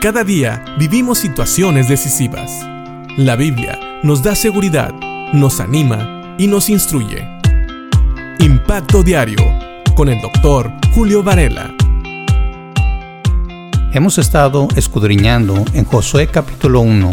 Cada día vivimos situaciones decisivas. La Biblia nos da seguridad, nos anima y nos instruye. Impacto Diario con el doctor Julio Varela. Hemos estado escudriñando en Josué capítulo 1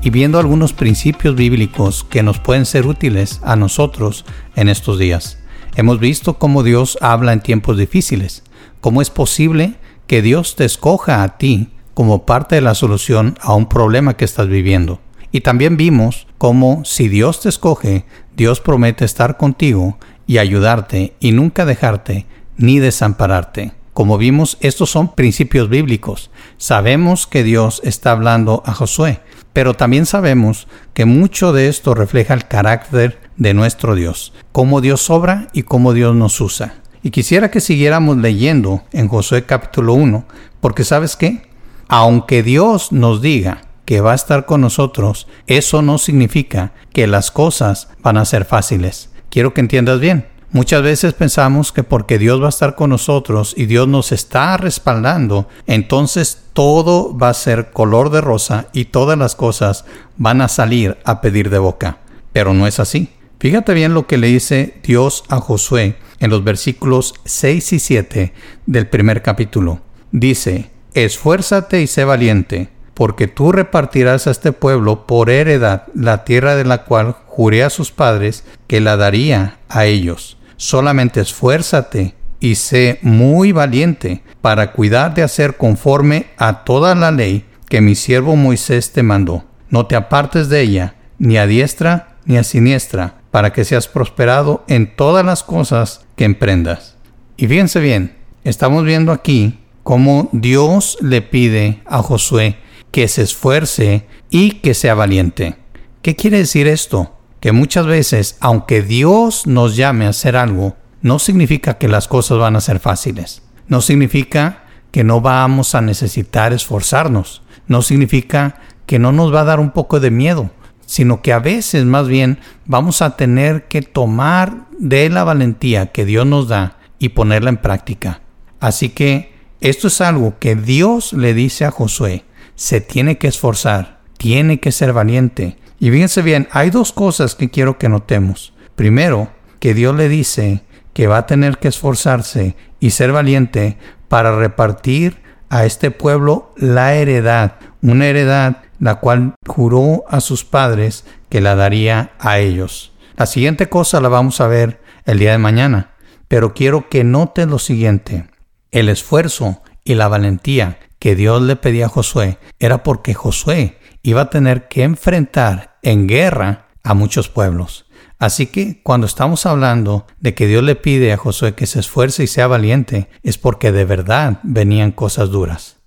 y viendo algunos principios bíblicos que nos pueden ser útiles a nosotros en estos días. Hemos visto cómo Dios habla en tiempos difíciles, cómo es posible que Dios te escoja a ti como parte de la solución a un problema que estás viviendo. Y también vimos cómo si Dios te escoge, Dios promete estar contigo y ayudarte y nunca dejarte ni desampararte. Como vimos, estos son principios bíblicos. Sabemos que Dios está hablando a Josué, pero también sabemos que mucho de esto refleja el carácter de nuestro Dios, cómo Dios obra y cómo Dios nos usa. Y quisiera que siguiéramos leyendo en Josué capítulo 1, porque sabes qué, aunque Dios nos diga que va a estar con nosotros, eso no significa que las cosas van a ser fáciles. Quiero que entiendas bien. Muchas veces pensamos que porque Dios va a estar con nosotros y Dios nos está respaldando, entonces todo va a ser color de rosa y todas las cosas van a salir a pedir de boca. Pero no es así. Fíjate bien lo que le dice Dios a Josué en los versículos 6 y 7 del primer capítulo. Dice, Esfuérzate y sé valiente, porque tú repartirás a este pueblo por heredad la tierra de la cual juré a sus padres que la daría a ellos. Solamente esfuérzate y sé muy valiente para cuidar de hacer conforme a toda la ley que mi siervo Moisés te mandó. No te apartes de ella, ni a diestra ni a siniestra, para que seas prosperado en todas las cosas que emprendas. Y fíjense bien, estamos viendo aquí cómo Dios le pide a Josué que se esfuerce y que sea valiente. ¿Qué quiere decir esto? Que muchas veces, aunque Dios nos llame a hacer algo, no significa que las cosas van a ser fáciles. No significa que no vamos a necesitar esforzarnos. No significa que no nos va a dar un poco de miedo, sino que a veces más bien vamos a tener que tomar de la valentía que Dios nos da y ponerla en práctica. Así que esto es algo que Dios le dice a Josué. Se tiene que esforzar, tiene que ser valiente. Y fíjense bien, hay dos cosas que quiero que notemos. Primero, que Dios le dice que va a tener que esforzarse y ser valiente para repartir a este pueblo la heredad, una heredad la cual juró a sus padres que la daría a ellos. La siguiente cosa la vamos a ver el día de mañana, pero quiero que noten lo siguiente. El esfuerzo y la valentía que Dios le pedía a Josué era porque Josué iba a tener que enfrentar en guerra a muchos pueblos. Así que cuando estamos hablando de que Dios le pide a Josué que se esfuerce y sea valiente, es porque de verdad venían cosas duras.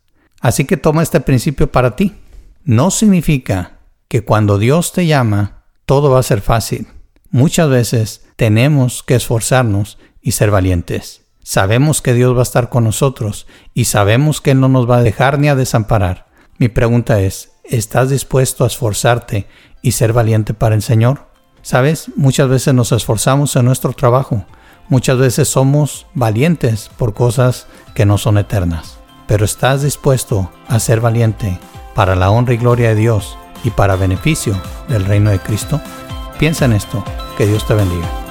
Así que toma este principio para ti. No significa que cuando Dios te llama, todo va a ser fácil. Muchas veces tenemos que esforzarnos y ser valientes. Sabemos que Dios va a estar con nosotros y sabemos que Él no nos va a dejar ni a desamparar. Mi pregunta es, ¿estás dispuesto a esforzarte y ser valiente para el Señor? Sabes, muchas veces nos esforzamos en nuestro trabajo, muchas veces somos valientes por cosas que no son eternas, pero ¿estás dispuesto a ser valiente para la honra y gloria de Dios y para beneficio del reino de Cristo? Piensa en esto, que Dios te bendiga.